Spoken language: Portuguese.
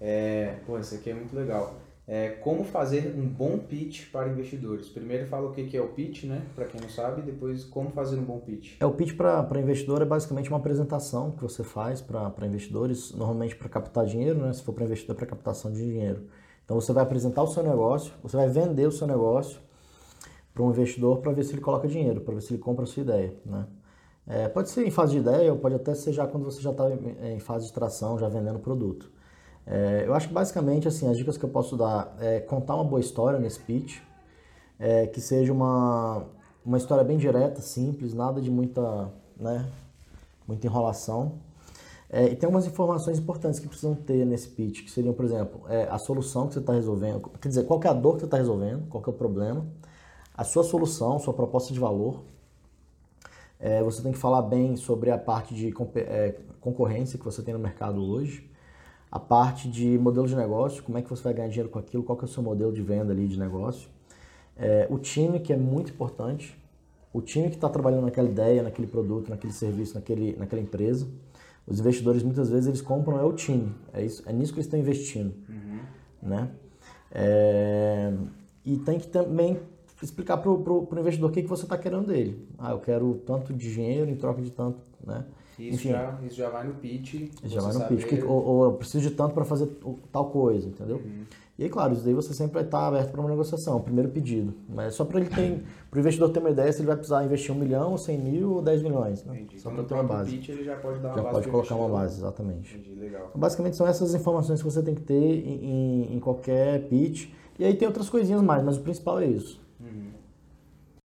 É, pô, esse aqui é muito legal. É, como fazer um bom pitch para investidores. Primeiro fala o que é o pitch, né? Para quem não sabe, depois como fazer um bom pitch. É o pitch para investidor é basicamente uma apresentação que você faz para investidores, normalmente para captar dinheiro, né? Se for para investidor, é para captação de dinheiro. Então você vai apresentar o seu negócio, você vai vender o seu negócio para um investidor para ver se ele coloca dinheiro, para ver se ele compra a sua ideia, né? É, pode ser em fase de ideia ou pode até ser já quando você já está em fase de tração, já vendendo produto. É, eu acho que basicamente assim, as dicas que eu posso dar é contar uma boa história nesse pitch, é, que seja uma, uma história bem direta, simples, nada de muita, né, muita enrolação. É, e tem algumas informações importantes que precisam ter nesse pitch, que seriam, por exemplo, é, a solução que você está resolvendo, quer dizer, qual é a dor que você está resolvendo, qual é o problema, a sua solução, sua proposta de valor. É, você tem que falar bem sobre a parte de é, concorrência que você tem no mercado hoje a parte de modelo de negócio, como é que você vai ganhar dinheiro com aquilo, qual que é o seu modelo de venda ali de negócio. É, o time, que é muito importante, o time que está trabalhando naquela ideia, naquele produto, naquele serviço, naquele, naquela empresa. Os investidores, muitas vezes, eles compram é o time, é, isso, é nisso que eles estão investindo. Uhum. Né? É, e tem que também explicar para o investidor o que, que você está querendo dele. Ah, eu quero tanto de dinheiro em troca de tanto, né? Isso, Enfim, já, isso já vai no pitch. Já vai no saber... pitch. Que, ou, ou, eu preciso de tanto para fazer tal coisa, entendeu? Uhum. E aí, claro, isso daí você sempre vai estar aberto para uma negociação, primeiro pedido. Mas só para ele ter, para o investidor ter uma ideia se ele vai precisar investir um milhão, cem mil ou dez milhões. Né? Entendi. Só para ter uma base. Pitch, ele já pode dar uma já base. pode colocar uma base, exatamente. Entendi, legal. Então, basicamente são essas informações que você tem que ter em, em, em qualquer pitch. E aí tem outras coisinhas mais, mas o principal é isso.